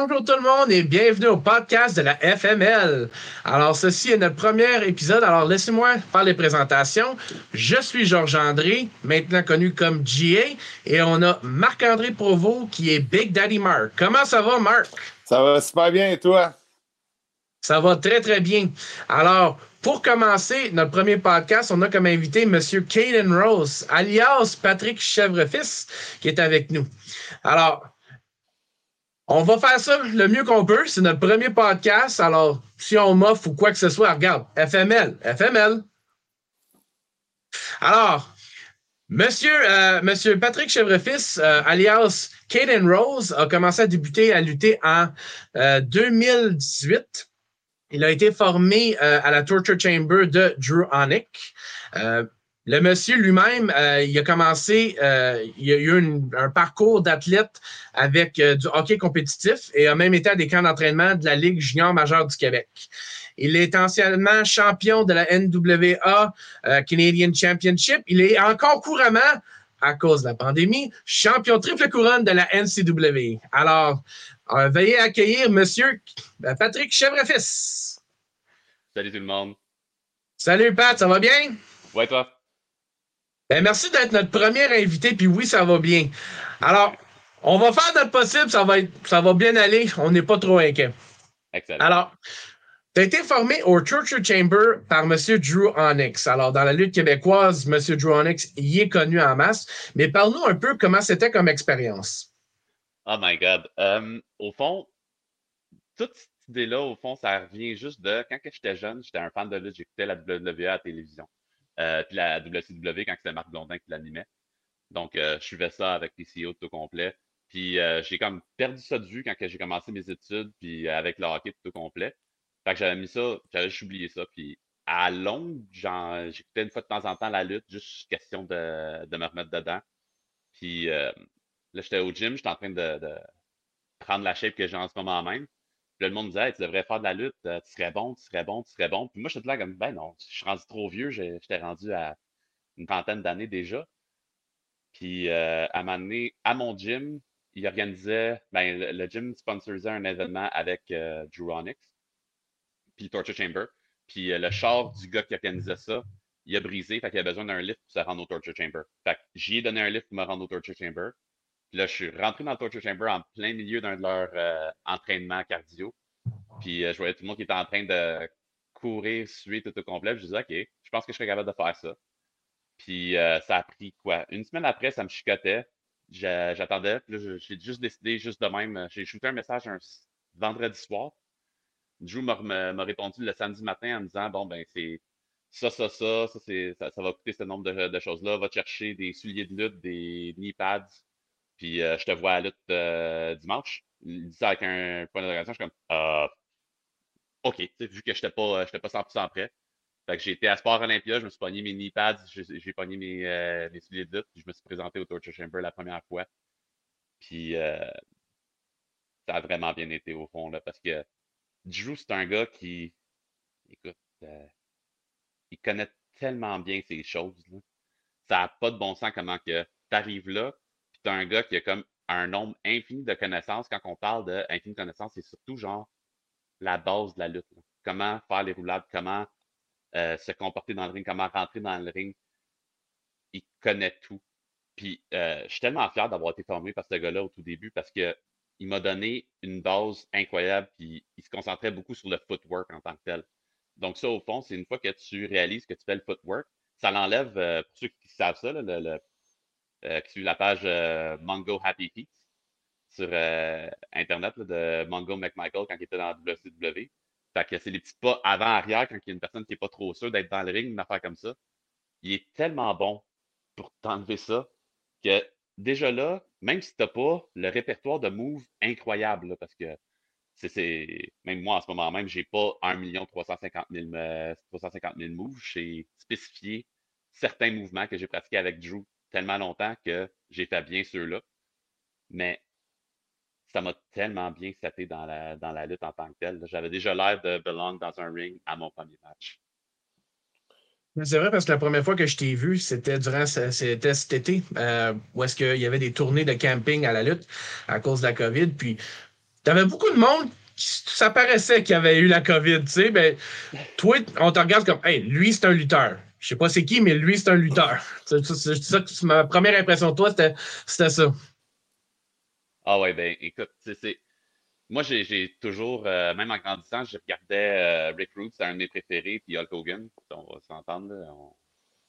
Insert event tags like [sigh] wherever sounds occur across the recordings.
Bonjour tout le monde et bienvenue au podcast de la FML. Alors, ceci est notre premier épisode. Alors, laissez-moi faire les présentations. Je suis Georges André, maintenant connu comme GA, et on a Marc-André Provo qui est Big Daddy Mark. Comment ça va, Marc? Ça va super bien et toi? Ça va très, très bien. Alors, pour commencer notre premier podcast, on a comme invité M. Caden Rose, alias Patrick Chevrefils, qui est avec nous. Alors, on va faire ça le mieux qu'on peut. C'est notre premier podcast. Alors, si on m'offre ou quoi que ce soit, regarde, FML, FML. Alors, Monsieur, euh, Monsieur Patrick Chevrefils, euh, alias Caden Rose, a commencé à débuter à lutter en 2018. Euh, Il a été formé à la Torture Chamber de Drew Onick. Le monsieur lui-même, euh, il a commencé, euh, il a eu un parcours d'athlète avec euh, du hockey compétitif et a même été à des camps d'entraînement de la Ligue junior majeure du Québec. Il est anciennement champion de la NWA Canadian Championship. Il est encore couramment, à cause de la pandémie, champion triple couronne de la NCW. Alors, veuillez accueillir monsieur Patrick Chevrefils. Salut tout le monde. Salut Pat, ça va bien? Ouais, toi? Ben, merci d'être notre premier invité, puis oui, ça va bien. Alors, on va faire notre possible, ça va, ça va bien aller, on n'est pas trop inquiet. Excellent. Alors, tu as été formé au Torture Chamber par M. Drew Onyx. Alors, dans la lutte québécoise, M. Drew Onyx y est connu en masse, mais parle-nous un peu comment c'était comme expérience. Oh my God. Um, au fond, toute cette idée-là, au fond, ça revient juste de quand j'étais jeune, j'étais un fan de lutte, j'écoutais la WWE à la télévision. Euh, puis la WCW quand c'était Marc Blondin qui l'animait. Donc, euh, je suivais ça avec les CEO tout complet. Puis euh, j'ai comme perdu ça de vue quand j'ai commencé mes études, puis avec le hockey tout complet. Fait que j'avais mis ça, j'avais oublié ça. Puis à longue, j'écoutais une fois de temps en temps la lutte, juste question de, de me remettre dedans. Puis là, j'étais au gym, j'étais en train de, de, prendre la shape que j'ai en ce moment même le monde me disait, tu devrais faire de la lutte, euh, tu serais bon, tu serais bon, tu serais bon. Puis moi, j'étais là comme, ben non, je suis rendu trop vieux, j'étais rendu à une trentaine d'années déjà. Puis euh, à un à mon gym, il organisait, ben, le, gym sponsorisait un événement avec euh, Drew Onyx, puis Torture Chamber. Puis le char du gars qui organisait ça, il a brisé, fait qu'il a besoin d'un lift pour se rendre au Torture Chamber. Fait que j'y ai donné un lift pour me rendre au Torture Chamber. Puis là, je suis rentré dans le Torture Chamber en plein milieu d'un de leurs euh, entraînements cardio. Puis euh, je voyais tout le monde qui était en train de courir, suer tout au complet. je disais, OK, je pense que je serais capable de faire ça. Puis euh, ça a pris quoi? Une semaine après, ça me chicotait. J'attendais. Là, j'ai juste décidé, juste de même. J'ai shooté un message un vendredi soir. Drew m'a répondu le samedi matin en me disant, bon, ben, c'est ça, ça, ça, ça, ça, va coûter ce nombre de, choses-là. Va chercher des souliers de lutte, des knee pads, puis euh, je te vois à la lutte euh, dimanche. Il dit ça avec un point d'interrogation. Je suis comme, euh, OK, vu que je n'étais pas, pas 100% prêt. Fait que j'ai été à Sport Olympia, je me suis pogné mes knee pads, j'ai pogné mes, mes souliers de lutte, puis je me suis présenté au Torture Chamber la première fois. Puis ça a vraiment bien été au fond, là, parce que Drew, c'est un gars qui, écoute, il connaît tellement bien ces choses. Là. Ça n'a pas de bon sens comment que tu arrives là, tu un gars qui a comme un nombre infini de connaissances. Quand on parle d'infini de connaissances, c'est surtout genre la base de la lutte. Comment faire les roulades, comment euh, se comporter dans le ring, comment rentrer dans le ring. Il connaît tout. Puis euh, je suis tellement fier d'avoir été formé par ce gars-là au tout début parce qu'il m'a donné une base incroyable, puis il se concentrait beaucoup sur le footwork en tant que tel. Donc, ça, au fond, c'est une fois que tu réalises que tu fais le footwork, ça l'enlève, euh, pour ceux qui savent ça, le, euh, qui suit la page euh, Mongo Happy Feet sur euh, Internet de Mongo McMichael quand il était dans WCW. Fait que c'est les petits pas avant-arrière quand il y a une personne qui n'est pas trop sûre d'être dans le ring, une affaire comme ça. Il est tellement bon pour t'enlever ça que déjà là, même si tu n'as pas le répertoire de moves incroyable, parce que c'est même moi en ce moment même, j'ai pas 1 350 000, 350 000 moves. J'ai spécifié certains mouvements que j'ai pratiqués avec Drew tellement longtemps que fait bien ceux-là. Mais ça m'a tellement bien seté dans la, dans la lutte en tant que tel. J'avais déjà l'air de belong dans un ring à mon premier match. C'est vrai parce que la première fois que je t'ai vu, c'était durant cet été, euh, où est-ce qu'il y avait des tournées de camping à la lutte à cause de la COVID. Puis T'avais beaucoup de monde ça paraissait qu'il avait eu la COVID, tu sais, ben, toi, on te regarde comme, hey, lui, c'est un lutteur. Je sais pas c'est qui, mais lui, c'est un lutteur. C'est ça, ma première impression de toi, c'était ça. Ah ouais, ben, écoute, c'est. Moi, j'ai toujours, euh, même en grandissant, je regardais euh, Rick Rude, c'est un de mes préférés, puis Hulk Hogan, on va s'entendre.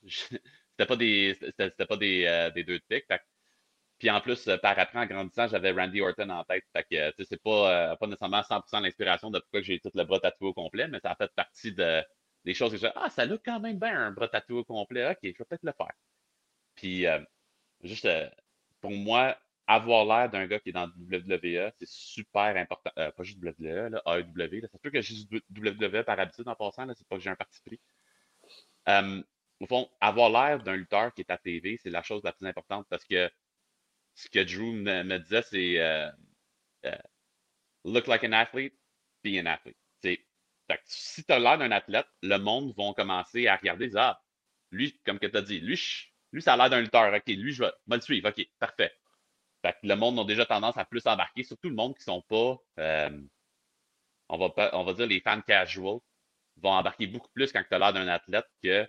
[laughs] C'était pas des, pas des, euh, des deux de. Puis en plus, par après, en grandissant, j'avais Randy Orton en tête. Fait c'est pas, pas nécessairement 100% l'inspiration de pourquoi j'ai tout le bras tatoué au complet, mais ça a fait partie de, des choses que je Ah, ça look quand même bien un bras tatoué complet. OK, je vais peut-être le faire. Puis, juste, pour moi, avoir l'air d'un gars qui est dans WWE, c'est super important. Euh, pas juste WWE, là, AEW. Là. Ça se peut que j'ai WWE par habitude en passant, c'est pas que j'ai un parti pris. Euh, au fond, avoir l'air d'un lutteur qui est à TV, c'est la chose la plus importante parce que ce que Drew me, disait, c'est euh, look like an athlete, be an athlete. Si tu as l'air d'un athlète, le monde va commencer à regarder, ah, lui, comme que tu as dit, lui, lui, ça a l'air d'un lutteur, ok, lui, je vais, le suivre, ok, parfait le monde a déjà tendance à plus embarquer, surtout le monde qui ne sont pas, euh, on, va on va dire les fans casual, vont embarquer beaucoup plus quand tu as l'air d'un athlète que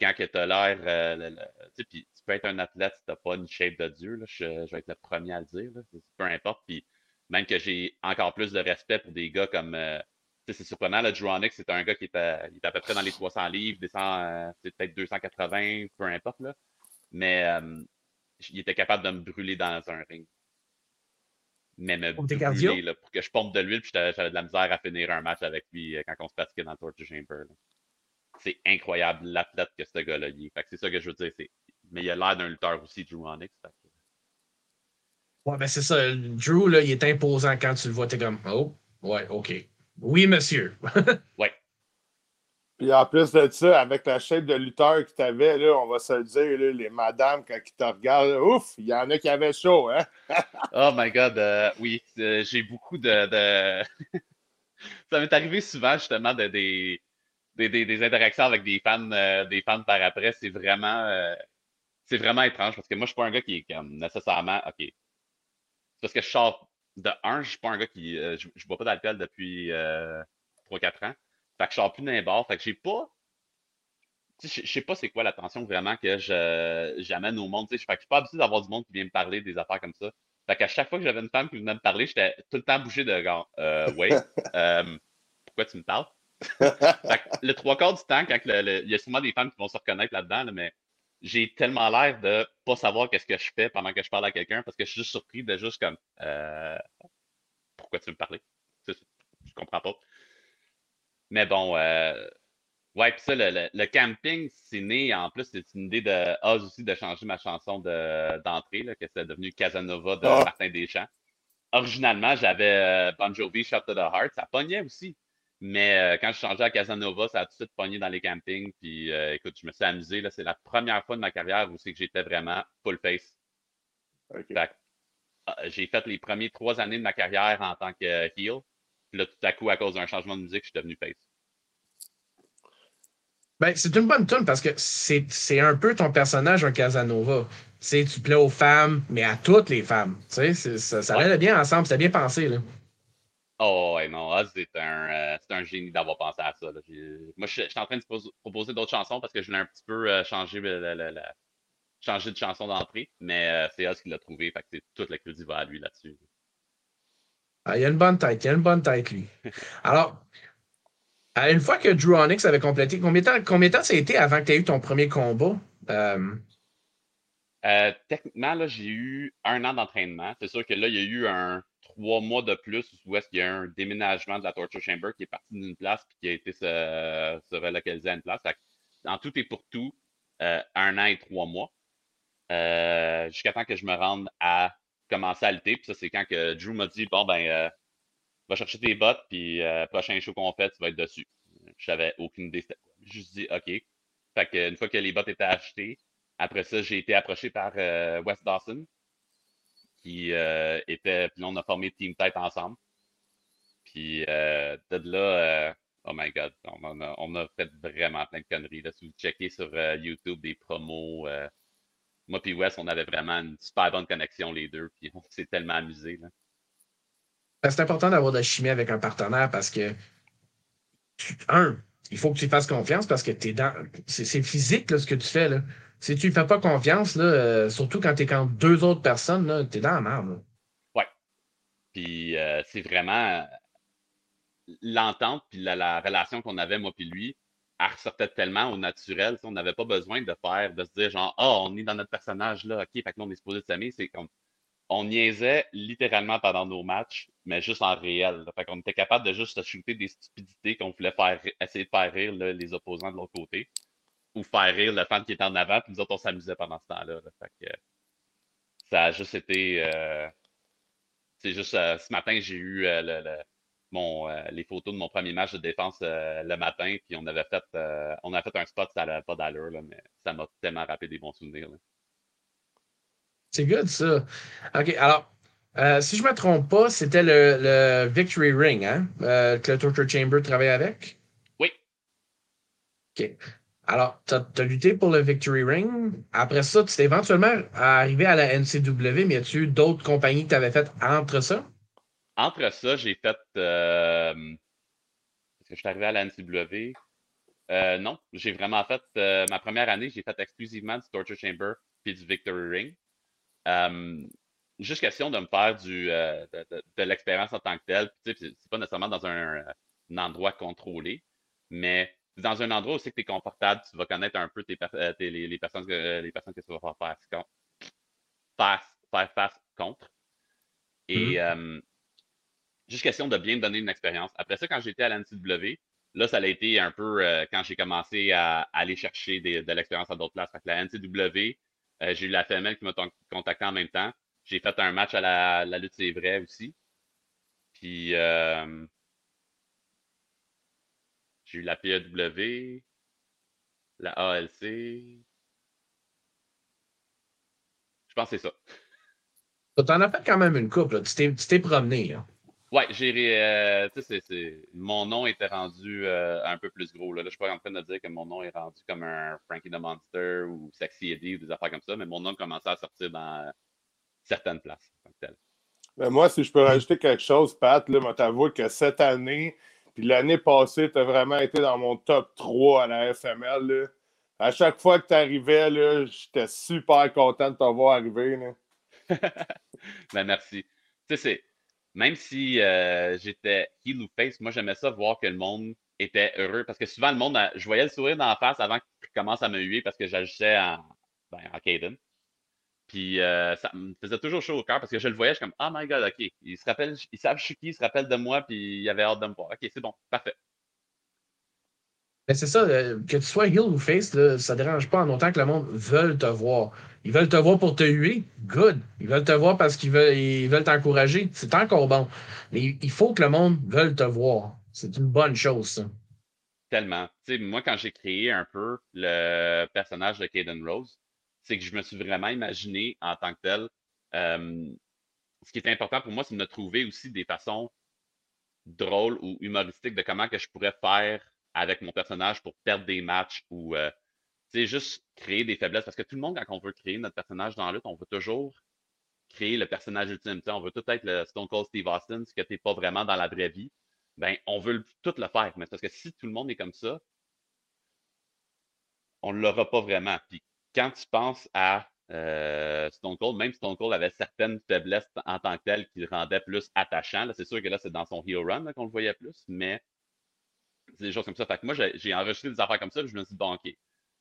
quand tu as l'air. Euh, tu peux être un athlète si tu n'as pas une shape de Dieu. je, vais être le premier à le dire. peu importe. Puis même que j'ai encore plus de respect pour des gars comme. Euh, c'est surprenant, le Drew c'est un gars qui est, à, il est à peu près dans les 300 livres, descend peut-être 280, peu importe. Là. Mais il était capable de me brûler dans un ring. Mais me brûler, là, pour que je pompe de l'huile, puis j'avais de la misère à finir un match avec lui euh, quand on se pratiquait dans le Torture Chamber. C'est incroyable l'athlète que ce gars-là est. c'est ça que je veux dire. Mais il a l'air d'un lutteur aussi, Drew Onyx. Ouais, ben c'est ça. Drew, là, il est imposant quand tu le vois. T'es comme, oh, ouais, OK. Oui, monsieur. [laughs] ouais. Puis en plus de ça, avec la shape de lutteur que tu avais, là, on va se le dire, les madames, quand ils te regardent, ouf, il y en a qui avaient chaud, hein? [laughs] oh my God, euh, oui, euh, j'ai beaucoup de. [laughs] ça m'est arrivé souvent, justement, de, des, des, interactions avec des fans, euh, des fans par après. C'est vraiment, c'est vraiment étrange parce que moi, je suis pas un gars qui est comme nécessairement. OK. Parce que je sors de un, je suis pas un gars qui. je, ne bois pas d'alcool depuis 3-4 ans. Fait que je sors plus d'un bar. Fait que j'ai pas. Je sais pas c'est quoi l'attention vraiment que j'amène au monde. Je suis pas habitué d'avoir du monde qui vient me parler des affaires comme ça. Fait qu'à chaque fois que j'avais une femme qui venait me parler, j'étais tout le temps bougé de gars. Euh, ouais. [laughs] Euh, pourquoi tu me parles? le trois quarts du temps, quand il y a souvent des femmes qui vont se reconnaître là-dedans, mais j'ai tellement l'air de pas savoir qu'est-ce que je fais pendant que je parle à quelqu'un parce que je suis juste surpris de juste comme euh, pourquoi tu me parlais? Je comprends pas. Mais bon, euh, ouais, puis ça, le, camping, c'est né, en plus, c'est une idée de Oz aussi de changer ma chanson d'entrée, que c'est devenu Casanova de ah. Martin Deschamps. Originalement, j'avais euh, Bon Jovi, Shot to the Heart, ça pognait aussi. Mais euh, quand je changeais à Casanova, ça a tout de suite pogné dans les campings. Puis écoute, je me suis amusé. C'est la première fois de ma carrière où c'est que j'étais vraiment full face. Ah, j'ai fait les premiers trois années de ma carrière en tant que heel. Puis là, tout à coup, à cause d'un changement de musique, je suis devenu face. Ben, c'est une bonne tune parce que c'est un peu ton personnage, un Casanova. Tu sais, tu plais aux femmes, mais à toutes les femmes. Tu sais, ça, ça allait bien ensemble, c'était bien pensé. Là. Oh, ouais, non, c'est un, euh, un, génie d'avoir pensé à ça. Moi, je, suis en train de proposer d'autres chansons parce que je voulais un petit peu euh, changer, changer de chanson d'entrée, mais euh, c'est Oz qui l'a trouvé. Fait que toute la crédit va à lui là-dessus. Ah, il y a une bonne tête, il y a une bonne tête, lui. [laughs] Alors, une fois que Drew Onyx avait complété, combien de temps, combien de temps ça a été avant que tu aies eu ton premier combat? Euh, euh, techniquement, j'ai eu un an d'entraînement. C'est sûr que là, il y a eu un trois mois de plus où est-ce qu'il y a un déménagement de la Torture Chamber qui est parti d'une place et qui a été se, relocalisé à une place. en tout et pour tout, euh, un an et trois mois. Jusqu'à temps que je me rende à commencer à lutter. Puis ça, c'est quand que Drew m'a dit Bon, ben, euh, va chercher tes bottes, puis euh, prochain show qu'on fait, tu vas être dessus. Je n'avais aucune idée. Je dit OK. Fait que, une fois que les bottes étaient achetées, après ça, j'ai été approché par euh, Wes Dawson, qui était. Puis là, on a formé Team Tête ensemble. Puis de là, oh my God, on a, on a, fait vraiment plein de conneries. Là. Si vous checkez sur YouTube des promos, moi puis Wes, on avait vraiment une super bonne connexion les deux, puis on s'est tellement amusé. Ben, c'est important d'avoir de la chimie avec un partenaire parce que, un, il faut que tu fasses confiance parce que es dans. C'est physique ce que tu fais. Là. Si tu ne fais pas confiance, là, euh, surtout quand tu es quand deux autres personnes, tu es dans la merde. Oui. Puis euh, c'est vraiment l'entente puis la, relation qu'on avait, moi puis lui, elle ressortait tellement au naturel. On n'avait pas besoin de faire, de se dire genre, oh, on est dans notre personnage là, ok, fait que là, on est supposé s'aimer. C'est comme on niaisait littéralement pendant nos matchs, mais juste en réel. Fait qu'on était capable de juste shooter des stupidités qu'on voulait faire, essayer de faire rire les opposants de l'autre côté. Ou faire rire le fan qui était en avant, puis nous autres, on s'amusait pendant ce temps-là. Fait que ça a juste été. Euh, c'est juste euh, ce matin, j'ai eu euh, le, mon, les photos de mon premier match de défense le matin, puis on avait fait on a fait un spot, ça n'avait pas d'allure, mais ça m'a tellement rappelé des bons souvenirs. C'est good, ça. OK, alors, si je ne me trompe pas, c'était le, Victory Ring, hein, que le Torture Chamber travaillait avec? Oui. OK. Alors, tu as, lutté pour le Victory Ring. Après ça, tu t'es éventuellement arrivé à la NCW, mais y a-tu d'autres compagnies que tu avais faites entre ça? Entre ça, j'ai fait. Euh... Est-ce que je suis arrivé à la NCW? Euh, non, j'ai vraiment fait. ma première année, j'ai fait exclusivement du Torture Chamber puis du Victory Ring. Euh, juste question de me faire du, euh, de, l'expérience en tant que telle. C'est pas nécessairement dans un, endroit contrôlé, mais dans un endroit où c'est que tu es confortable, tu vas connaître un peu tes, euh, les, personnes que, les personnes que tu vas faire face, faire, face contre. Et mm-hmm. juste question de bien me donner une expérience. Après ça, quand j'étais à l'NCW, là, ça a été un peu quand j'ai commencé à, aller chercher de l'expérience à d'autres places. la NCW, euh, j'ai eu la FML qui m'a contacté en même temps. J'ai fait un match à la, lutte, c'est vrai aussi. Puis euh, j'ai eu la PAW, la ALC. Je pense que c'est ça. Tu en as fait quand même une couple. Tu t'es promené. Ouais, j'ai. Euh, c'est, mon nom était rendu euh, un peu plus gros. Là. là je suis pas en train de dire que mon nom est rendu comme un Frankie the Monster ou Sexy Eddie ou des affaires comme ça, mais mon nom commençait à sortir dans certaines places. Ben moi, si je peux rajouter quelque chose, Pat, là, moi, t'avoue que cette année, l'année passée, tu as vraiment été dans mon top 3 à la FML. Là. À chaque fois que tu arrivais, j'étais super content de te voir arriver. [laughs] ben merci. Tu sais, même si euh, j'étais heel ou face, moi j'aimais ça voir que le monde était heureux. Parce que souvent, le monde, je voyais le sourire dans la face avant qu'il commence à me huer parce que j'agissais en, ben, en Caden. Puis euh, ça me faisait toujours chaud au cœur parce que je le voyais, je suis comme, oh my god, ok, ils se rappellent, ils savent je suis qui, ils se rappellent de moi, puis ils avaient hâte de me voir. Ok, c'est bon, parfait. Mais c'est ça, euh, que tu sois heel ou face, là, ça dérange pas en autant que le monde veut te voir. Ils veulent te voir pour te huer, good. Ils veulent te voir parce qu'ils veulent, ils veulent t'encourager, c'est encore bon. Mais il faut que le monde veuille te voir. C'est une bonne chose, ça. Tellement. sais, moi, quand j'ai créé un peu le personnage de Caden Rose, c'est que je me suis vraiment imaginé en tant que tel. Ce qui est important pour moi, c'est de me trouver aussi des façons drôles ou humoristiques de comment que je pourrais faire avec mon personnage pour perdre des matchs ou euh, juste créer des faiblesses. Parce que tout le monde, quand on veut créer notre personnage dans la lutte, on veut toujours créer le personnage ultime. on veut tout être le Stone Cold Steve Austin, ce que tu n'es pas vraiment dans la vraie vie. Ben, on veut tout le faire. Mais parce que si tout le monde est comme ça, on ne l'aura pas vraiment. Quand tu penses à euh, Stone Cold, même Stone Cold avait certaines faiblesses en tant que telles qui le rendaient plus attachant. C'est sûr que là, c'est dans son Hero Run qu'on le voyait plus, mais c'est des choses comme ça. Fait que moi, j'ai enregistré des affaires comme ça, je me suis dit, bon, OK,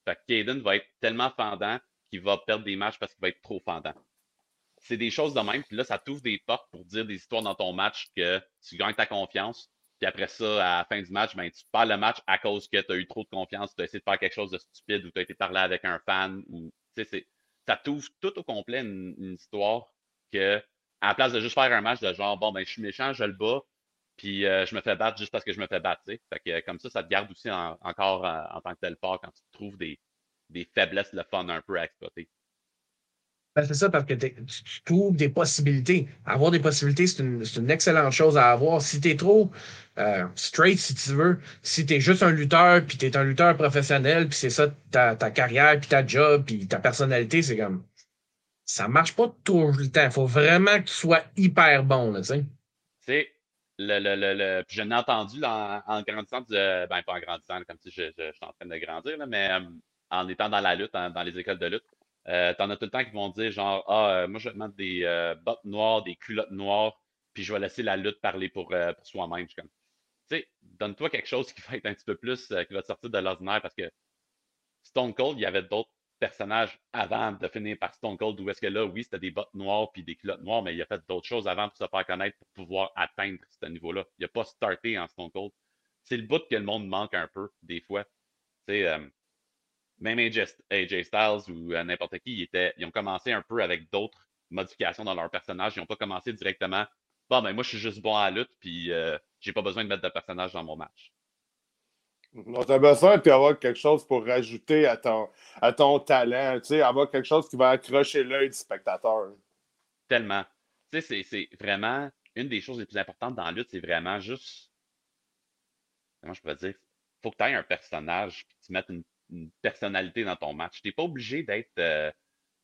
fait que Caden va être tellement fendant qu'il va perdre des matchs parce qu'il va être trop fendant. C'est des choses de même. Puis là, ça t'ouvre des portes pour dire des histoires dans ton match que tu gagnes ta confiance. Puis après ça, à la fin du match, ben, tu perds le match à cause que tu as eu trop de confiance, tu as essayé de faire quelque chose de stupide ou tu as été parlé avec un fan. Ou, ça t'ouvre tout au complet une, histoire que, à la place de juste faire un match de genre, bon, ben, je suis méchant, je le bats, puis euh, je me fais battre juste parce que je me fais battre. Fait que, euh, comme ça, ça te garde aussi encore euh, en tant que tel fort quand tu trouves des, faiblesses, le fun un peu à exploiter. Ben, c'est ça, parce que tu trouves des possibilités. Avoir des possibilités, c'est une, excellente chose à avoir. Si tu es trop straight, si tu veux, si tu es juste un lutteur, puis tu es un lutteur professionnel, puis c'est ça ta, carrière, puis ta job, puis ta personnalité, c'est comme. Ça marche pas tout le temps. Il faut vraiment que tu sois hyper bon, tu sais sais, le, le, le, je n'ai entendu là, en, en grandissant, ben pas en grandissant, comme si je, je- suis en train de grandir, là, mais euh, en étant dans la lutte, dans les écoles de lutte, euh, t'en as tout le temps qui vont dire genre, ah, euh, moi je vais mettre des euh, bottes noires, des culottes noires, puis je vais laisser la lutte parler pour, pour soi-même. Tu sais, donne-toi quelque chose qui va être un petit peu plus, qui va te sortir de l'ordinaire parce que Stone Cold, il y avait d'autres personnages avant de finir par Stone Cold, où est-ce que là, oui, c'était des bottes noires puis des culottes noires, mais il a fait d'autres choses avant pour se faire connaître, pour pouvoir atteindre ce niveau-là. Il n'a pas starté en Stone Cold. C'est le bout que le monde manque un peu, des fois. Tu sais, même AJ, AJ Styles ou euh, n'importe qui, ils, étaient, ils ont commencé un peu avec d'autres modifications dans leur personnage. Ils n'ont pas commencé directement. Bon, ben moi, je suis juste bon à la lutte, puis euh, j'ai pas besoin de mettre de personnage dans mon match. On a besoin d'avoir quelque chose pour rajouter à ton, à ton talent, tu sais, avoir quelque chose qui va accrocher l'œil du spectateur. Tellement. Tu sais, c'est- c'est vraiment une des choses les plus importantes dans la lutte, c'est vraiment juste. Comment je peux dire? Faut que tu aies un personnage, puis tu mettes une, une personnalité dans ton match. Tu n'es pas obligé d'être euh,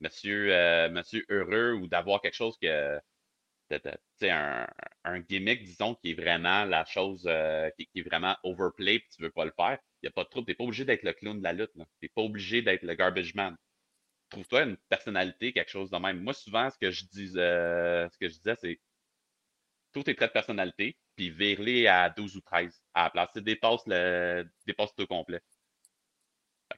monsieur, euh, monsieur heureux ou d'avoir quelque chose que. un, un gimmick, disons, qui est vraiment la chose euh, qui, est vraiment overplay, puis tu veux pas le faire. Il n'y a pas de trouble. Tu n'es pas obligé d'être le clown de la lutte. Tu n'es pas obligé d'être le garbage man trouve-toi une personnalité, quelque chose de même. Moi, souvent, ce que je dis, ce que je disais, c'est trouve tes traits de personnalité, puis vire-les à 12 ou 13 à la place. Dépasse le dépasse tout complet.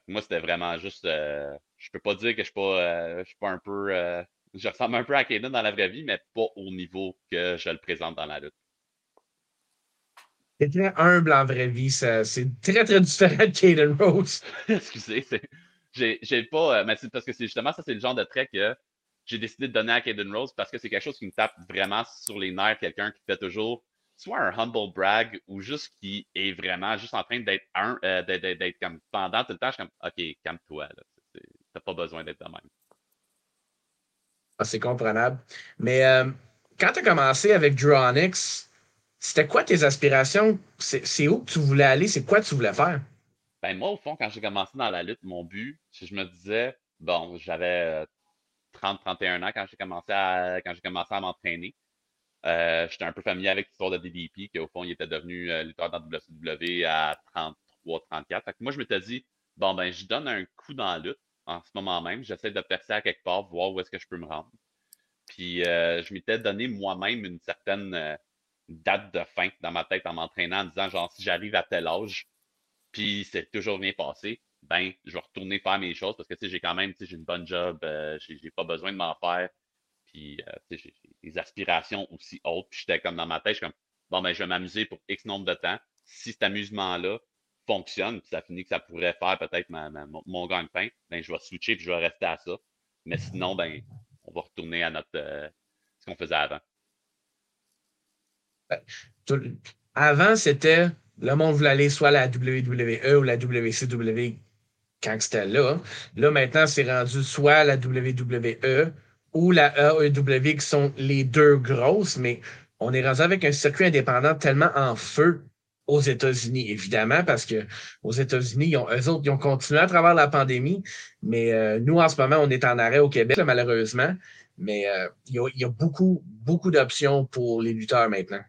Moi, c'était vraiment juste. euh, je peux pas dire que je suis pas, euh, je suis pas un peu. euh, je ressemble un peu à Kaden dans la vraie vie, mais pas au niveau que je le présente dans la lutte. T'es très humble en vraie vie. ça- C'est très, très différent de Caden Rose. [laughs] Excusez, c'est- j'ai j'ai pas. euh, mais c'est parce que c'est justement ça, c'est le genre de trait que j'ai décidé de donner à Caden Rose parce que c'est quelque chose qui me tape vraiment sur les nerfs, quelqu'un qui fait toujours soit un humble brag ou juste qui est vraiment juste en train d'être un, euh, d'être- comme pendant tout le temps, je suis comme OK, calme-toi, T'as pas besoin d'être de même. Ah, c'est comprenable. Mais euh, quand tu as commencé avec Drew Onyx, c'était quoi tes aspirations? C'est où que tu voulais aller? C'est quoi tu voulais faire? Ben, moi, au fond, quand j'ai commencé dans la lutte, mon but, c'est que je me disais, bon, j'avais 30-31 ans quand j'ai commencé à, quand j'ai commencé à m'entraîner. Euh, j'étais un peu familier avec l'histoire de DDP, qu'au fond, il était devenu euh, lutteur dans WCW à 33-34. Fait que moi, je m'étais dit, bon, ben, je donne un coup dans la lutte en ce moment même. J'essaie de percer à quelque part, voir où est-ce que je peux me rendre. Puis, euh, je m'étais donné moi-même une certaine date de fin dans ma tête en m'entraînant en disant, genre, si j'arrive à tel âge, puis c'est toujours bien passé, ben, je vais retourner faire mes choses parce que, tu sais, j'ai quand même, tu sais, j'ai une bonne job, j'ai pas besoin de m'en faire. Puis, euh, j'ai des aspirations aussi hautes. Puis, j'étais comme dans ma tête, je suis comme, bon, ben, je vais m'amuser pour X nombre de temps. Si cet amusement-là fonctionne, puis ça finit que ça pourrait faire peut-être ma- mon, mon gagne-pain, ben, je vais switcher puis je vais rester à ça. Mais sinon, ben, on va retourner à notre, euh, ce qu'on faisait avant. Tout- Avant, c'était le monde voulait aller soit à la WWE ou la WCW quand c'était là. Là, maintenant, c'est rendu soit la WWE ou la AEW qui sont les deux grosses, mais on est rendu avec un circuit indépendant tellement en feu aux États-Unis, évidemment, parce que aux États-Unis, eux autres, ils ont continué à travers la pandémie, mais euh, nous, en ce moment, on est en arrêt au Québec, malheureusement. Mais euh, il, y a, beaucoup, beaucoup d'options pour les lutteurs maintenant.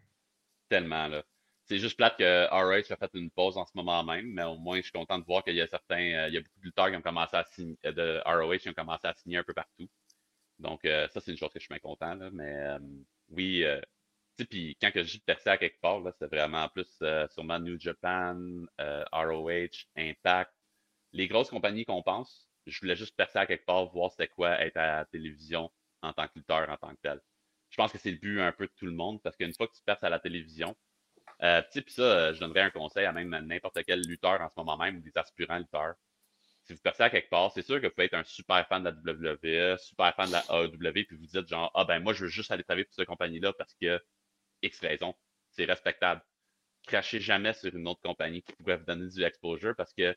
Tellement, là. C'est juste plate que RH a fait une pause en ce moment même, mais au moins, je suis content de voir qu'il y a certains, euh, il y a beaucoup de lutteurs qui ont commencé à signer, de ROH qui ont commencé à signer un peu partout. Donc, euh, ça, c'est une chose que je suis bien content, là. Mais euh, oui, euh, puis quand que je dis percer à quelque part, c'est vraiment plus euh, sûrement New Japan, euh, ROH, Impact. Les grosses compagnies qu'on pense, je voulais juste percer à quelque part, voir c'était quoi être à la télévision en tant que lutteur, en tant que tel. Je pense que c'est le but un peu de tout le monde, parce qu'une fois que tu perces à la télévision, euh, puis ça, euh, je donnerais un conseil à même n'importe quel lutteur en ce moment même, ou des aspirants lutteurs. Si vous percez à quelque part, c'est sûr que vous pouvez être un super fan de la WWE, super fan de la AEW, puis vous dites genre, ah ben moi, je veux juste aller travailler pour cette compagnie-là parce que X raison. C'est respectable. Crachez jamais sur une autre compagnie qui pourrait vous donner du exposure parce que,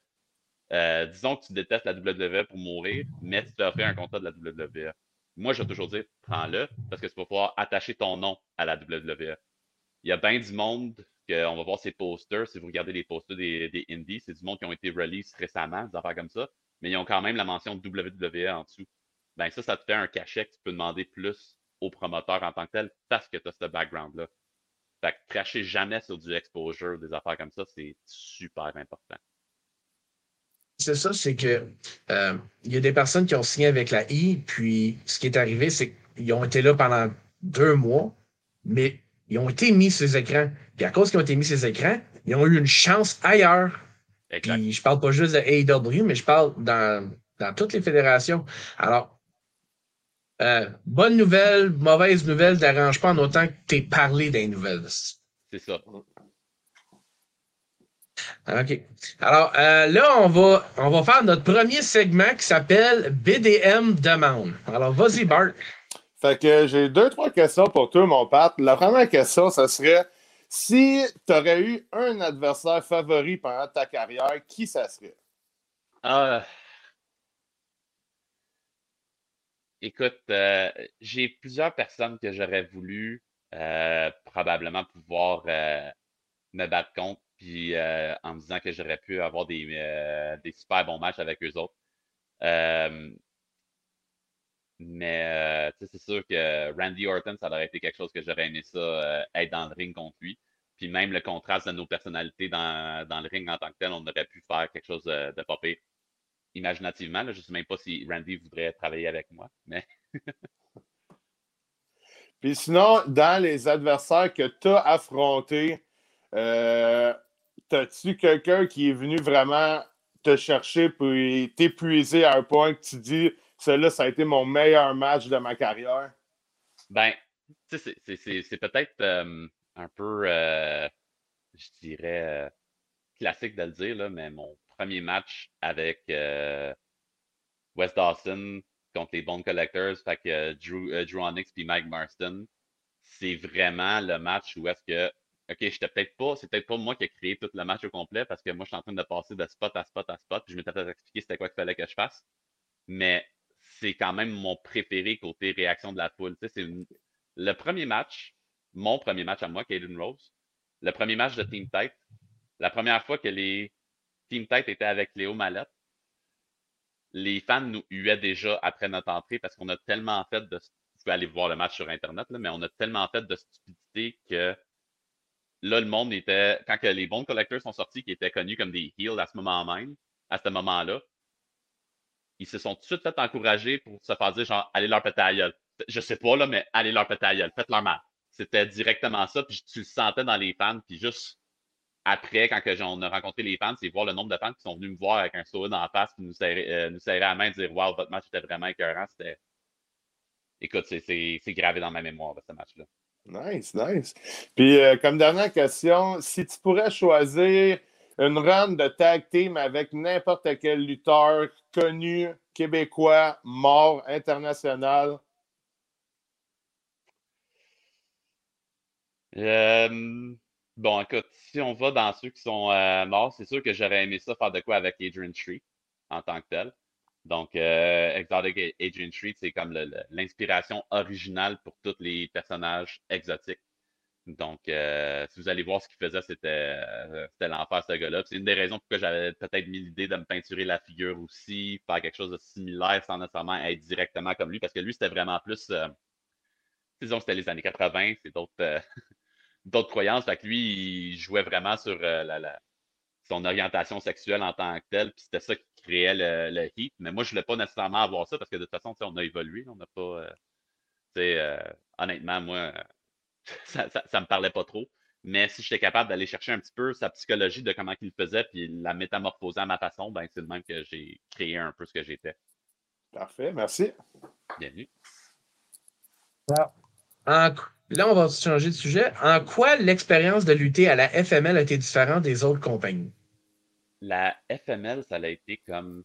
euh, disons que tu détestes la WWE pour mourir, mais tu te offrir un contrat de la WWE. Moi, je vais toujours dire, prends-le parce que tu vas pouvoir attacher ton nom à la WWE. Il y a bien du monde qu'on va voir ces posters. Si vous regardez les posters des, des indies, c'est du monde qui ont été released récemment, des affaires comme ça, mais ils ont quand même la mention WWE en dessous. Ben ça, ça te fait un cachet que tu peux demander plus au promoteur en tant que tel parce que tu as ce background-là. Fait que cracher jamais sur du exposure, des affaires comme ça, c'est super important. C'est ça, c'est que euh, il y a des personnes qui ont signé avec la I, puis ce qui est arrivé, c'est qu'ils ont été là pendant deux mois, mais ils ont été mis sur les écrans. Puis à cause qu'ils ont été mis sur les écrans, ils ont eu une chance ailleurs. Exact. Puis je parle pas juste de AEW, mais je parle dans, dans toutes les fédérations. Alors, euh, bonne nouvelle, mauvaise nouvelle, t'arrange pas en autant que t'es parlé des nouvelles. C'est ça. OK. Alors euh, là, on va, on va faire notre premier segment qui s'appelle BDM Demande. Alors, vas-y, Bart. Fait que j'ai deux, trois questions pour toi, mon Pat. La première question, ce serait si tu aurais eu un adversaire favori pendant ta carrière, qui ça serait? Ah. Écoute, euh, j'ai plusieurs personnes que j'aurais voulu euh, probablement pouvoir euh, me battre contre, puis en me disant que j'aurais pu avoir des super bons matchs avec eux autres. Mais euh, c'est sûr que Randy Orton, ça aurait été quelque chose que j'aurais aimé ça, euh, être dans le ring contre lui. Puis même le contraste de nos personnalités dans, dans le ring en tant que tel, on aurait pu faire quelque chose de, de. Imaginativement, là, je ne sais même pas si Randy voudrait travailler avec moi, mais [laughs] Puis sinon, dans les adversaires que tu as affrontés, euh, as-tu quelqu'un qui est venu vraiment te chercher puis t'épuiser à un point que tu dis, celui-là, ça a été mon meilleur match de ma carrière? ben, tu sais, c'est- peut-être euh, un peu, euh, je dirais, euh, classique de le dire, là, mais mon premier match avec euh, Wes Dawson contre les Bone Collectors, fait que Drew, Drew Onyx puis Mike Marston, c'est vraiment le match où est-ce que, OK, j'étais peut-être pas, c'est peut-être pas moi qui ai créé tout le match au complet parce que moi, je suis en train de passer de spot à spot à spot, je m'étais fait expliquer c'était quoi qu'il fallait que je fasse. Mais c'est quand même mon préféré côté réaction de la foule. C'est le premier match, mon premier match à moi, Caden Rose, le premier match de Team Tête, la première fois que les Team Tête étaient avec Léo Mallette, les fans nous huaient déjà après notre entrée parce qu'on a tellement fait de. Vous pouvez aller voir le match sur Internet, mais on a tellement fait de stupidité que là, le monde était. Quand que les bons collecteurs sont sortis, qui étaient connus comme des heels à ce moment même, à ce moment-là, ils se sont tout de suite fait encourager pour se faire dire genre, allez leur péter à gueule. Je sais pas, là, mais allez leur péter à gueule, faites-leur mal. C'était directement ça, puis tu le sentais dans les fans, puis juste après, quand que on a rencontré les fans, c'est voir le nombre de fans qui sont venus me voir avec un sourire dans la face, puis nous serrer, euh, nous serrer la main, dire Wow, votre match était vraiment écœurant. C'était. Écoute, c'est gravé dans ma mémoire, ce match-là. Nice, nice. Puis, euh, comme dernière question, si tu pourrais choisir une run de tag team avec n'importe quel lutteur connu, québécois, mort, international, Euh, bon, écoute, si on va dans ceux qui sont euh, morts, c'est sûr que j'aurais aimé ça faire de quoi avec Adrian Street en tant que tel. Donc, euh, Exotic Adrian Street, c'est comme l'inspiration originale pour tous les personnages exotiques. Donc, euh, si vous allez voir ce qu'il faisait, c'était euh, l'enfer, ce gars-là. C'est une des raisons pourquoi j'avais peut-être mis l'idée de me peinturer la figure aussi, faire quelque chose de similaire sans nécessairement être directement comme lui, parce que lui, c'était vraiment plus. euh, disons c'était les années 80, c'est d'autres. euh, [laughs] d'autres croyances. Fait que lui, il jouait vraiment sur euh, la, la- son orientation sexuelle en tant que telle, puis c'était ça qui créait le, le heat. Mais moi, je voulais pas nécessairement avoir ça parce que de toute façon, on a évolué, on n'a pas. euh, honnêtement, moi, ça, ça, ça me parlait pas trop. Mais si j'étais capable d'aller chercher un petit peu sa psychologie de comment il le faisait, puis la métamorphoser à ma façon, ben c'est de même que j'ai créé un peu ce que j'étais. parfait, merci. Bienvenue. En Là, on va changer de sujet. En quoi l'expérience de lutter à la FML a été différente des autres compagnies? La FML, ça a été comme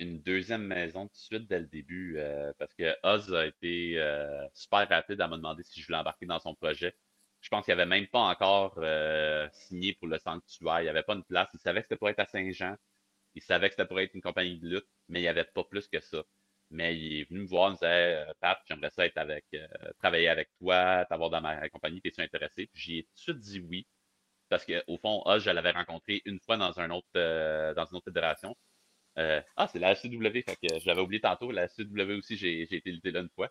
une deuxième maison tout de suite dès le début euh, parce que Oz a été euh, super rapide à me demander si je voulais embarquer dans son projet. Je pense qu'il n'avait même pas encore euh, signé pour le sanctuaire. Il n'y avait pas une place. Il savait que c'était pour être à Saint-Jean. Il savait que c'était pour être une compagnie de lutte, mais il n'y avait pas plus que ça. Mais il est venu me voir, il me disait Pat, j'aimerais ça être avec, travailler avec toi, t'avoir dans ma compagnie, t'es-tu intéressé? Puis j'ai tout de suite dit oui. Parce qu'au fond, Oz, je l'avais rencontré une fois dans un autre dans une autre fédération. Euh, ah, c'est la CW, que j'avais oublié tantôt. La CW aussi, j'ai été lutter là une fois.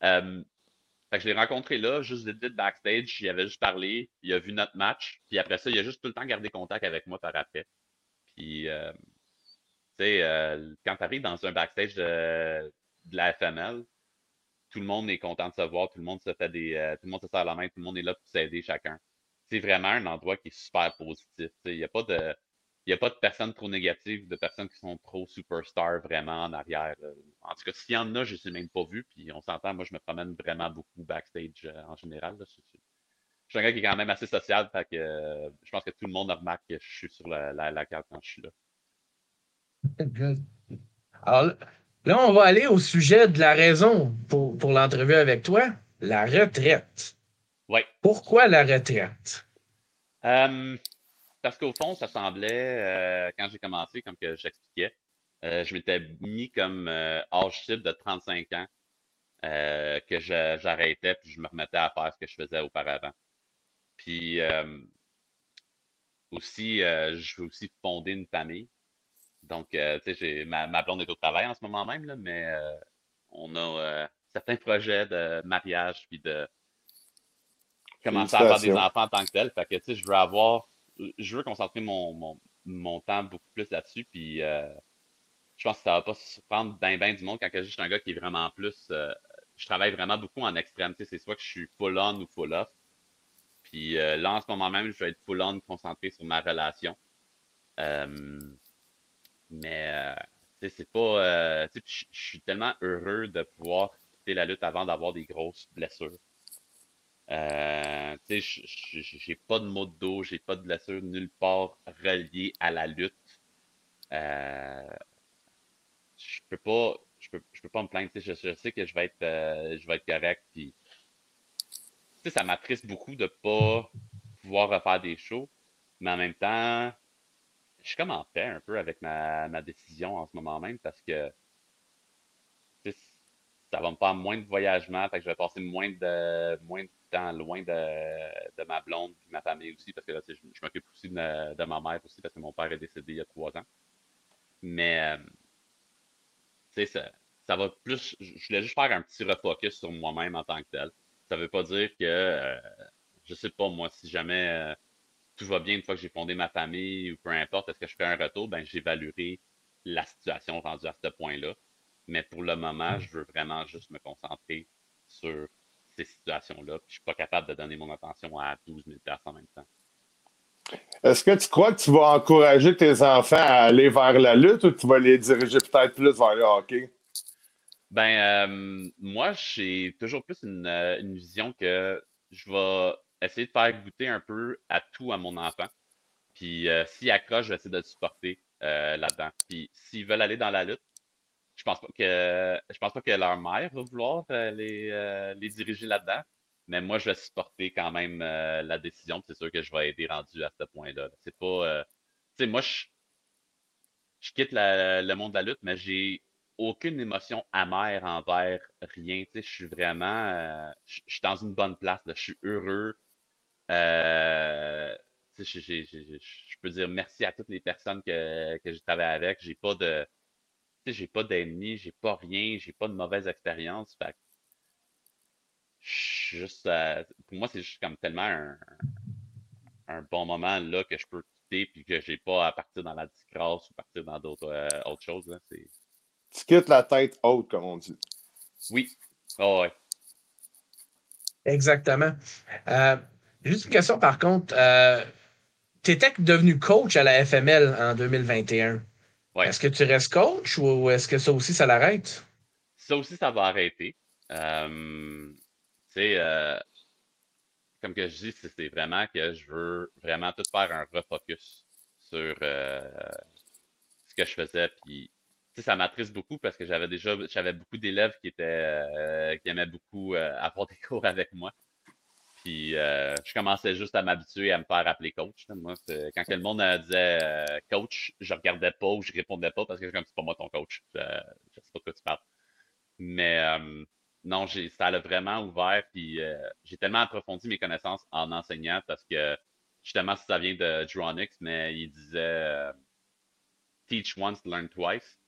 Fait que je l'ai rencontré là, juste vite, vite backstage. Il avait juste parlé, il a vu notre match. Puis après ça, il a juste tout le temps gardé contact avec moi par après. Puis, tu sais, euh, quand tu arrives dans un backstage de, la FML, tout le monde est content de se voir, tout le monde se fait des. Euh, tout le monde se la main, tout le monde est là pour s'aider chacun. C'est vraiment un endroit qui est super positif. Il n'y a pas de. Il n'y a pas de personnes trop négatives, de personnes qui sont trop superstars vraiment en arrière. En tout cas, s'il y en a, je ne les ai même pas vu. Puis on s'entend, moi, je me promène vraiment beaucoup backstage euh, en général. Là. Je, suis un gars qui est quand même assez social. Fait que, euh, je pense que tout le monde remarque que je suis sur la, la, carte quand je suis là. [laughs] Alors là, on va aller au sujet de la raison pour, pour l'entrevue avec toi, la retraite. Oui. Pourquoi la retraite? Euh, parce qu'au fond, ça semblait, euh, quand j'ai commencé, comme que j'expliquais, euh, je m'étais mis comme euh, âge cible de 35 ans que j'arrêtais puis je me remettais à faire ce que je faisais auparavant. Puis aussi, je veux aussi fonder une famille. Donc, tu sais, ma, ma blonde est au travail en ce moment même, là, mais on a certains projets de mariage puis de commencer à avoir des enfants en tant que tel. Fait que, tu sais, je veux avoir je veux concentrer mon, mon, temps beaucoup plus là-dessus. Puis euh, je pense que ça va pas se prendre bien, bien du monde quand je suis un gars qui est vraiment plus. Euh, je travaille vraiment beaucoup en extrême. C'est soit que je suis full on ou full off. Puis euh, là, en ce moment même, je vais être full on concentré sur ma relation. mais c'est pas. je suis tellement heureux de pouvoir quitter la lutte avant d'avoir des grosses blessures. Euh, j'ai pas de maux de dos, j'ai pas de blessure nulle part reliée à la lutte. Euh, je peux pas, je peux, je peux pas me plaindre. Je, je, sais que je vais être, euh, je vais être correct. Ça m'attriste beaucoup de pas pouvoir refaire des shows, mais en même temps, je suis comme en paix un peu avec ma, ma décision en ce moment même parce que ça va me faire moins de voyagement, fait que je vais passer moins de, moins de loin de, ma blonde et ma famille aussi, parce que je, m'occupe aussi de ma, mère aussi, parce que mon père est décédé il y a trois ans. Mais, euh, tu sais, ça, ça, va plus. Je voulais juste faire un petit refocus sur moi-même en tant que tel. Ça veut pas dire que, euh, je sais pas, moi, si jamais euh, tout va bien une fois que j'ai fondé ma famille ou peu importe, est-ce que je fais un retour, ben j'évaluerai la situation rendue à ce point-là. Mais pour le moment, je veux vraiment juste me concentrer sur ces situations-là. Je ne suis pas capable de donner mon attention à 12 000 personnes en même temps. Est-ce que tu crois que tu vas encourager tes enfants à aller vers la lutte ou tu vas les diriger peut-être plus vers le hockey? Ben, euh, moi, j'ai toujours plus euh, une, vision que je vais essayer de faire goûter un peu à tout à mon enfant. Puis, euh, s'il accroche, je vais essayer de le supporter là-dedans. Puis, s'ils veulent aller dans la lutte, je pense pas que je pense pas que leur mère va vouloir euh, les, euh, les, diriger là-dedans. Mais moi, je vais supporter quand même euh, la décision. C'est sûr que je vais aider rendu à ce point-là. C'est pas. tu sais, moi, je, je quitte le monde de la lutte, mais j'ai aucune émotion amère envers rien. Tu sais, je suis vraiment. je, suis dans une bonne place. Je suis heureux. Je peux dire merci à toutes les personnes que, que j'ai travaillé avec. J'ai pas de j'ai pas d'ennemis, j'ai pas rien, j'ai pas de mauvaise expérience. Fait juste, euh, pour moi, c'est juste comme tellement un, un, bon moment là que je peux quitter puis que j'ai pas à partir dans la disgrâce ou partir dans d'autres euh, autres choses. Là, tu quittes la tête haute, comme on dit. Oui. Oh, ouais. Exactement. Euh, juste une question par contre. tu étais devenu coach à la FML en 2021. Est-ce que tu restes coach ou est-ce que ça aussi, ça l'arrête? Ça aussi, ça va arrêter. Euh, tu sais, euh, comme que je dis, c'est vraiment que je veux vraiment tout faire un refocus sur euh, ce que je faisais. Puis, ça m'attriste beaucoup parce que j'avais déjà j'avais beaucoup d'élèves qui étaient qui aimaient beaucoup [laughs] avoir des cours avec moi. Puis euh, je commençais juste à m'habituer à me faire appeler coach. Moi, quand le monde disait euh, coach, je regardais pas ou je répondais pas parce que comme c'est pas moi ton coach. Je, je sais pas de quoi tu parles. Mais euh, non, ça l'a vraiment ouvert. Puis j'ai tellement approfondi mes connaissances en enseignant parce que justement, ça vient de Dronix, mais il disait teach once, learn twice.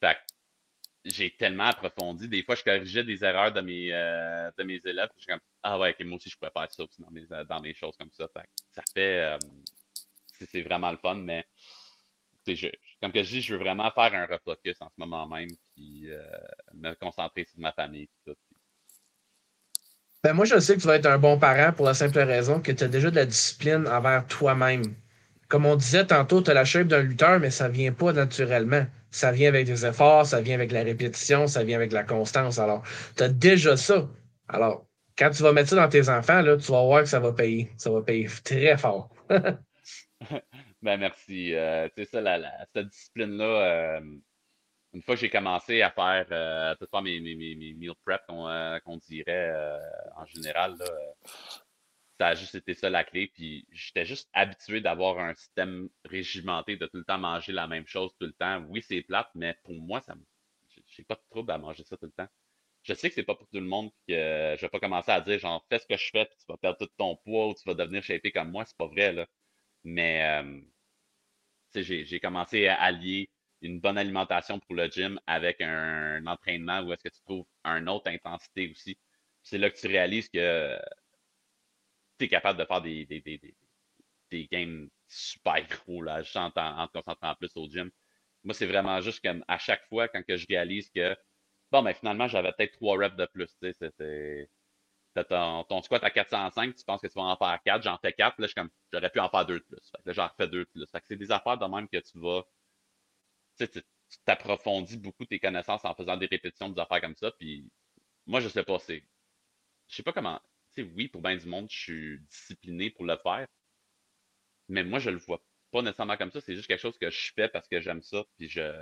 Fait j'ai tellement approfondi. Des fois, je corrigeais des erreurs de mes, euh, de mes élèves. Je suis comme, ah ouais, moi aussi, je pourrais faire ça dans mes, dans mes choses comme ça. ça fait, c'est vraiment le fun, mais je, comme que je dis, je veux vraiment faire un refocus en ce moment même, puis me concentrer sur ma famille. Ben moi, je sais que tu vas être un bon parent pour la simple raison que tu as déjà de la discipline envers toi-même. Comme on disait tantôt, tu as la shape d'un lutteur, mais ça ne vient pas naturellement. Ça vient avec des efforts, ça vient avec la répétition, ça vient avec la constance. Alors, tu as déjà ça. Alors, quand tu vas mettre ça dans tes enfants, là, tu vas voir que ça va payer. Ça va payer très fort. [laughs] [laughs] ben merci. Euh, sais, ça, la, cette discipline-là, euh, une fois que j'ai commencé à faire euh, tout mes, mes, mes, meal prep qu'on euh, dirait en général, là, ça a juste été ça la clé. Puis j'étais juste habitué d'avoir un système régimenté, de tout le temps manger la même chose tout le temps. Oui, c'est plate, mais pour moi, ça j'ai pas de trouble à manger ça tout le temps. Je sais que c'est pas pour tout le monde que je vais pas commencer à dire genre fais ce que je fais puis tu vas perdre tout ton poids ou tu vas devenir shapé comme moi, c'est pas vrai là. Mais j'ai commencé à allier une bonne alimentation pour le gym avec un, entraînement où est-ce que tu trouves une autre intensité aussi. C'est là que tu réalises que tu capable de faire des, des, games super [laughs] gros là, juste en, te concentrant plus au gym. Moi, c'est vraiment juste comme à chaque fois quand que je réalise que bon, mais ben, finalement, j'avais peut-être trois reps de plus. Tu sais, ton, ton, squat à 405, tu penses que tu vas en faire 4, j'en fais 4, là, j'aurais pu en faire deux de plus. là, j'en refais deux de plus. c'est des affaires de même que tu vas tu t'approfondis beaucoup tes connaissances en faisant des répétitions, des affaires comme ça. Puis moi, je sais pas, c'est. Je sais pas comment. Sais, oui, pour bien du monde, je suis discipliné pour le faire. Mais moi, je le vois pas nécessairement comme ça. C'est juste quelque chose que je fais parce que j'aime ça. Puis je.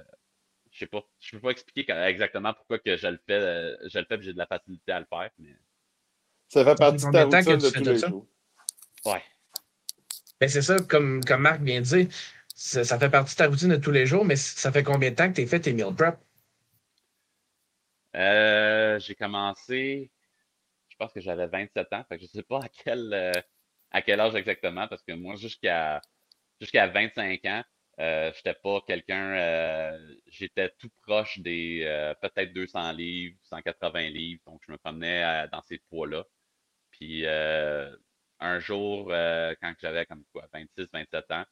Je sais pas. Je peux pas expliquer exactement pourquoi que je le fais. Euh, je le fais et j'ai de la facilité à le faire. Mais... Ça fait partie de ta routine de tous les jours. Ouais. Ben c'est ça, comme, comme Marc vient de dire ça, fait partie de ta routine de tous les jours, mais ça fait combien de temps que tu as fait tes meal prep? Euh, j'ai commencé, pense que j'avais 27 ans, je ne sais pas à quel, euh, à quel âge exactement, parce que moi, jusqu'à jusqu'à 25 ans, euh, j'étais pas quelqu'un, euh, j'étais tout proche des peut-être 200 livres, 180 livres, donc je me promenais dans ces poids-là. Puis un jour, quand j'avais comme quoi, 26, 27 ans,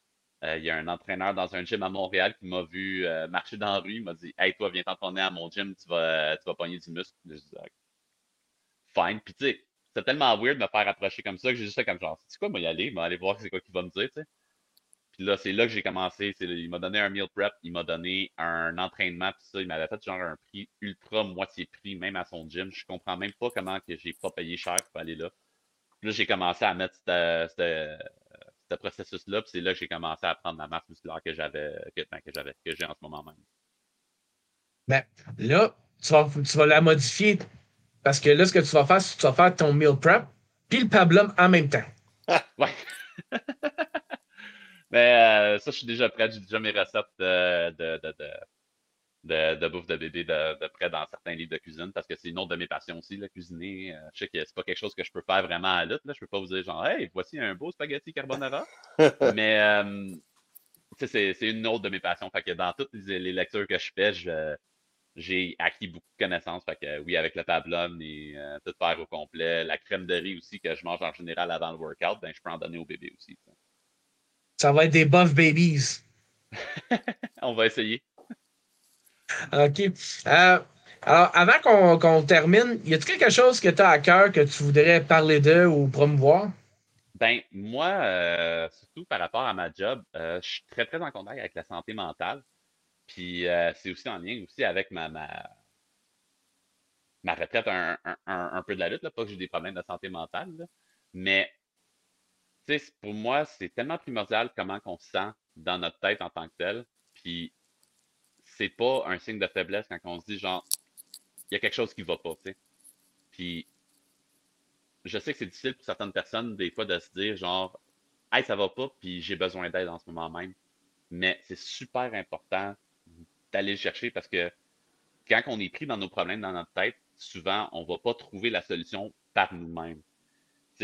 euh, il y a un entraîneur dans un gym à Montréal qui m'a vu euh, marcher dans la rue. Il m'a dit Hey, toi, viens t'entraîner à mon gym, tu vas, tu pogner du muscle. Je dis Puis, tu sais, c'est tellement weird de me faire approcher comme ça que j'ai juste fait comme genre, c'est quoi, moi y aller, moi aller voir c'est quoi qu'il va me dire, tu sais. Puis là, c'est là que j'ai commencé. Il m'a donné un meal prep, il m'a donné un entraînement, puis ça, il m'avait fait genre un prix ultra moitié prix, même à son gym. Je comprends même pas comment que j'ai pas payé cher pour aller là. Puis là, j'ai commencé à mettre ce processus-là. c'est là que j'ai commencé à prendre la masse musculaire que j'avais, que, ben, que j'avais, que j'ai en ce moment même. Ben, là, tu vas, tu vas, la modifier parce que là, ce que tu vas faire, c'est que tu vas faire ton meal prep puis le pablum en même temps. [laughs] ouais. [laughs] Mais euh, ça, je suis déjà prêt. J'ai déjà mes recettes de, de, de, de, de bouffe de bébé de, près dans certains livres de cuisine parce que c'est une autre de mes passions aussi, la cuisiner. Euh, je sais que c'est pas quelque chose que je peux faire vraiment à. Là. Je peux pas vous dire genre Hey, voici un beau spaghetti carbonara. [laughs] Mais euh, c'est une autre de mes passions. Fait que dans toutes les, lectures que je fais, j'ai acquis beaucoup de connaissances. Fait que oui, avec le pablum et euh, tout faire au complet. La crème de riz aussi que je mange en général avant le workout, ben, je peux en donner au bébé aussi. Ça, va être des buff babies. [laughs] On va essayer. OK. Euh, alors, avant qu'on termine, y a-t-il quelque chose que tu as à cœur que tu voudrais parler d'eux ou promouvoir? Ben, moi, euh, surtout par rapport à ma job, euh, je suis très, très en contact avec la santé mentale. Puis c'est aussi en lien aussi avec ma, ma, retraite un, peu de la lutte, là. pas que j'ai des problèmes de santé mentale, mais pour moi, c'est tellement primordial comment on se sent dans notre tête en tant que tel. Puis c'est pas un signe de faiblesse quand on se dit genre, il y a quelque chose qui va pas, tu sais. Puis, je sais que c'est difficile pour certaines personnes, des fois, de se dire genre, hey, ça va pas, puis j'ai besoin d'aide en ce moment même. Mais c'est super important d'aller le chercher parce que quand on est pris dans nos problèmes dans notre tête, souvent, on va pas trouver la solution par nous-mêmes.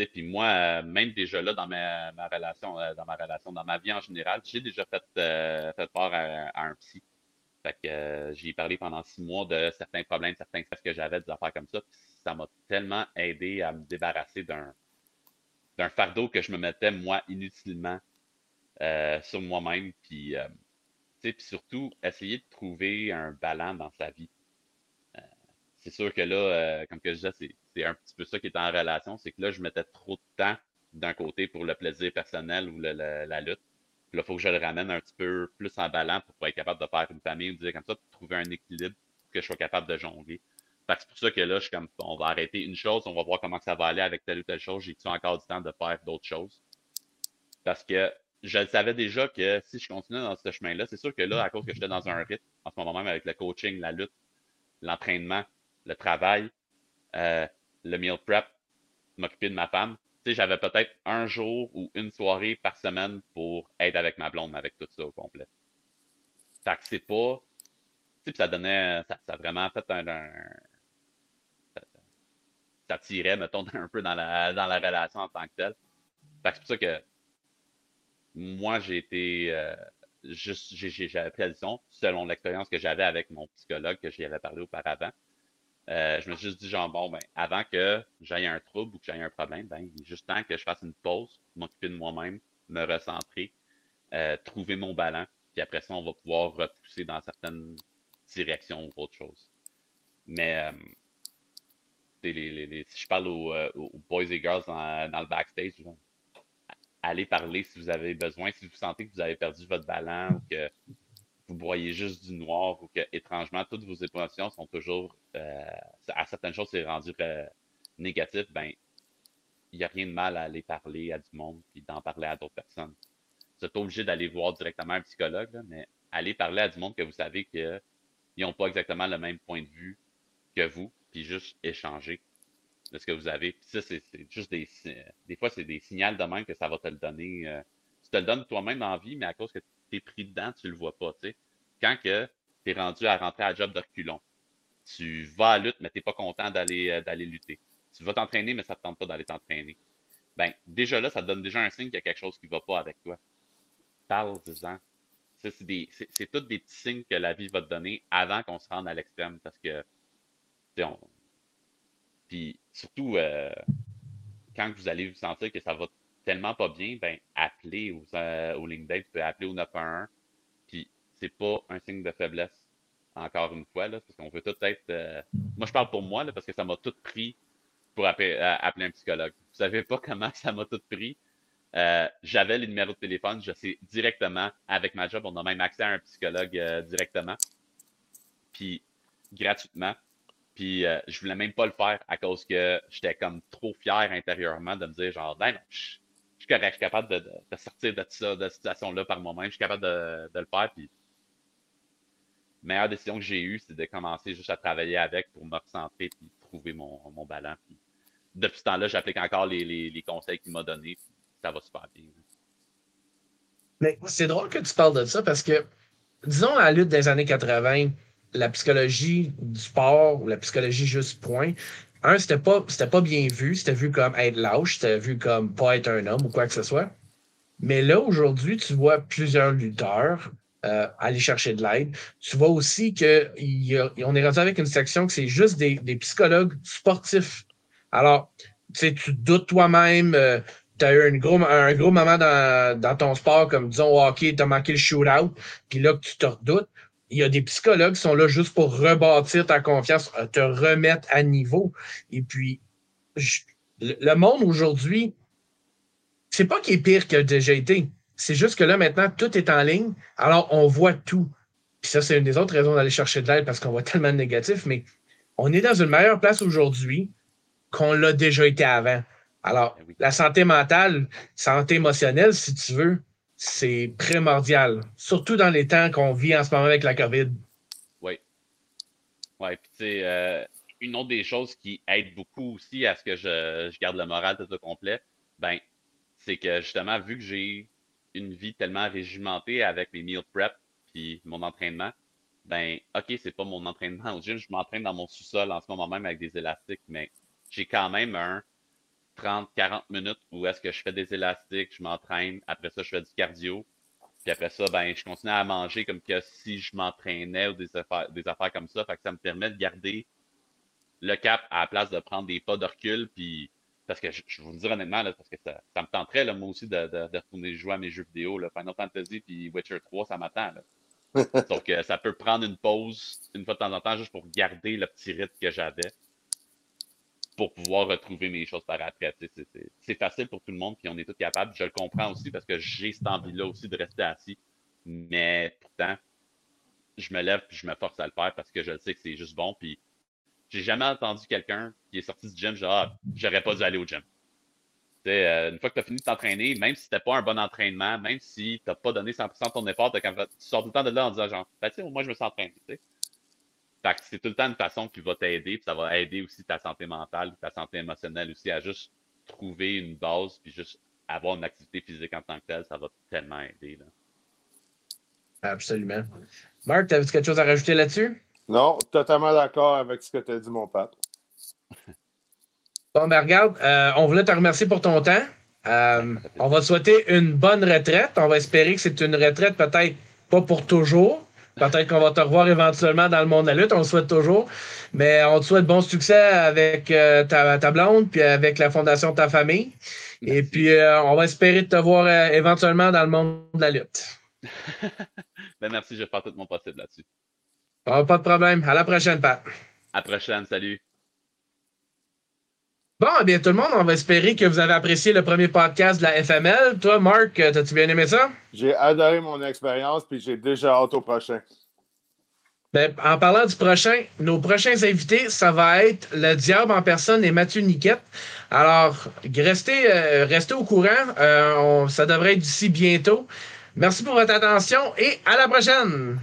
Puis moi, euh, même déjà là, dans ma, relation, euh, dans ma relation, dans ma vie en général, j'ai déjà fait, euh, part à, un psy Fait que euh, j'y ai parlé pendant six mois de certains problèmes, certains stress que j'avais, des affaires comme ça. ça m'a tellement aidé à me débarrasser d'un fardeau que je me mettais, moi, inutilement sur moi-même. Puis, puis surtout, essayer de trouver un ballon dans sa vie. c'est sûr que là, comme que je disais, c'est un petit peu ça qui est en relation. C'est que là, je mettais trop de temps d'un côté pour le plaisir personnel ou la lutte là, il faut que je le ramène un petit peu plus en balance pour être capable de faire une famille, ou dire comme ça, trouver un équilibre que je sois capable de jongler. c'est pour ça que là, je suis comme, on va arrêter une chose, on va voir comment ça va aller avec telle ou telle chose. J'ai-tu encore du temps de faire d'autres choses? Parce que je le savais déjà que si je continuais dans ce chemin-là, c'est sûr que là, à cause que j'étais dans un rythme, en ce moment même avec le coaching, la lutte, l'entraînement, le travail, euh, le meal prep, m'occuper de ma femme, j'avais peut-être un jour ou une soirée par semaine pour être avec ma blonde, avec tout ça au complet. Fait que c'est pas. Tu sais, ça donnait. Ça, a vraiment fait un. ça, tirait, mettons, [laughs] un peu dans la, dans la relation en tant que telle. Fait que c'est pour ça que moi, j'ai été. Euh, juste, j'ai appris la leçon selon l'expérience que j'avais avec mon psychologue que j'y avais parlé auparavant. Euh, je me suis juste dit, genre, bon, ben, avant que j'aille un trouble ou que j'aille un problème, ben, il est juste temps que je fasse une pause, m'occuper de moi-même, me recentrer, euh, trouver mon ballon, puis après ça, on va pouvoir repousser dans certaines directions ou autre chose. Mais, euh, si je parle aux, boys et girls dans, dans le backstage, allez parler si vous avez besoin, si vous sentez que vous avez perdu votre ballon ou que vous voyez juste du noir ou que, étrangement, toutes vos émotions sont toujours, euh, à certaines choses, c'est rendu euh, négatif, ben, il n'y a rien de mal à aller parler à du monde et d'en parler à d'autres personnes. Vous n'êtes obligé d'aller voir directement un psychologue, mais aller parler à du monde que vous savez qu'ils n'ont pas exactement le même point de vue que vous, puis juste échanger de ce que vous avez. Puis ça, c'est juste des. Des fois, c'est des signaux de même que ça va te le donner. Euh, tu te le donnes toi-même la vie, mais à cause que tu es pris dedans, tu le vois pas. sais. Quand que tu es rendu à rentrer à job de reculon, tu vas à lutte, mais tu n'es pas content d'aller euh, d'aller lutter. Tu vas t'entraîner, mais ça ne te tente pas d'aller t'entraîner. Ben, déjà là, ça te donne déjà un signe qu'il y a quelque chose qui ne va pas avec toi. Parle-en. C'est tous des petits signes que la vie va te donner avant qu'on se rende à l'extrême. Parce que, on... puis surtout, euh, quand vous allez vous sentir que ça va tellement pas bien, ben, appelez aux, euh, aux tu peux appeler au 911. Puis, c'est pas un signe de faiblesse, encore une fois, là, parce qu'on veut tout être. Euh, moi, je parle pour moi, là, parce que ça m'a tout pris pour appeler, euh, appeler un psychologue. Vous savez pas [laughs] comment ça m'a tout pris. J'avais les numéros de téléphone, je sais directement, avec ma job, on a même accès à un psychologue directement. Puis, gratuitement. Puis je voulais même pas le faire à cause que j'étais comme trop fier intérieurement de me dire genre ben non, suis correct, je suis capable de, sortir de ça, de cette situation-là par moi-même, je suis capable de, le faire. Puis, la meilleure décision que j'ai eue, c'est de commencer juste à travailler avec pour me recentrer et trouver mon, mon ballon. depuis ce temps-là, j'applique encore les, conseils qu'il m'a donnés. Ça va super bien. Mais c'est drôle que tu parles de ça parce que, disons, la lutte des années 80, la psychologie du sport ou la psychologie juste point, un, c'était pas, pas bien vu. C'était vu comme être lâche, c'était vu comme pas être un homme ou quoi que ce soit. Mais là, aujourd'hui, tu vois plusieurs lutteurs euh, aller chercher de l'aide. Tu vois aussi qu'on est rendu avec une section que c'est juste des, psychologues sportifs. Alors, tu tu doutes toi-même. Euh, tu as eu un gros, un gros moment dans, dans ton sport, comme disons au hockey, tu as manqué le shootout, puis là, tu te redoutes il y a des psychologues qui sont là juste pour rebâtir ta confiance, euh, te remettre à niveau. Et puis, le monde aujourd'hui, c'est pas qu'il est pire qu'il a déjà été. C'est juste que là, maintenant, tout est en ligne. Alors, on voit tout. Puis ça, c'est une des autres raisons d'aller chercher de l'aide parce qu'on voit tellement de négatifs. Mais on est dans une meilleure place aujourd'hui qu'on l'a déjà été avant. Alors, eh la santé mentale, santé émotionnelle, si tu veux, c'est primordial, surtout dans les temps qu'on vit en ce moment avec la COVID. Oui. Oui, puis tu sais, euh, une autre des choses qui aide beaucoup aussi à ce que je, garde le moral tout au complet, ben, c'est que justement, vu que j'ai une vie tellement régimentée avec mes meal prep puis mon entraînement, ben, OK, c'est pas mon entraînement au [laughs] gym, je m'entraîne dans mon sous-sol en ce moment même avec des élastiques, mais j'ai quand même un 30, 40 minutes où est-ce que je fais des élastiques, je m'entraîne, après ça, je fais du cardio, Puis après ça, ben, je continuais à manger comme que si je m'entraînais ou des affaires, des affaires comme ça. Fait que ça me permet de garder le cap à la place de prendre des pas de recul. Puis, parce que je, je vous le dis honnêtement, là, parce que ça, ça me tenterait, là, moi aussi, de, de, de, retourner jouer à mes jeux vidéo. Là. Final Fantasy puis Witcher 3, ça m'attend. Donc, [laughs] euh, ça peut prendre une pause une fois de temps en temps juste pour garder le petit rythme que j'avais pour pouvoir retrouver mes choses par après. C'est facile pour tout le monde, puis on est tous capables. Je le comprends aussi parce que j'ai cette envie-là aussi de rester assis. Mais pourtant, je me lève puis je me force à le faire parce que je sais que c'est juste bon. Puis j'ai jamais entendu quelqu'un qui est sorti du gym genre ah, j'aurais pas dû aller au gym. Euh, une fois que tu as fini de t'entraîner, même si c'était pas un bon entraînement, même si tu n'as pas donné 100% de ton effort, tu sors tout le temps de là en disant genre, ben, moi je me sens entraîné c'est tout le temps une façon qui va t'aider, puis ça va aider aussi ta santé mentale, ta santé émotionnelle aussi à juste trouver une base, puis juste avoir une activité physique en tant que telle, ça va tellement aider. Absolument. Marc, as-tu quelque chose à rajouter là-dessus? Non, totalement d'accord avec ce que tu as dit, mon père. [laughs] Bon, ben regarde, euh, on voulait te remercier pour ton temps. Euh, on va te souhaiter une bonne retraite. On va espérer que c'est une retraite peut-être pas pour toujours, Peut-être qu'on va te revoir éventuellement dans le monde de la lutte, on le souhaite toujours. Mais on te souhaite bon succès avec euh, ta, ta, blonde, puis avec la fondation de ta famille. Et puis, euh, on va espérer te voir euh, éventuellement dans le monde de la lutte. [laughs] ben merci, je vais faire tout mon possible là-dessus. pas de problème. À la prochaine, Pat. À la prochaine, salut. Bon, eh bien, tout le monde, on va espérer que vous avez apprécié le premier podcast de la FML. Toi, Marc, as-tu bien aimé ça? J'ai adoré mon expérience, puis j'ai déjà hâte au prochain. Ben, en parlant du prochain, nos prochains invités, ça va être le Diable en personne et Mathieu Niquette. Alors, restez, euh, restez au courant. Euh, ça devrait être d'ici bientôt. Merci pour votre attention et à la prochaine!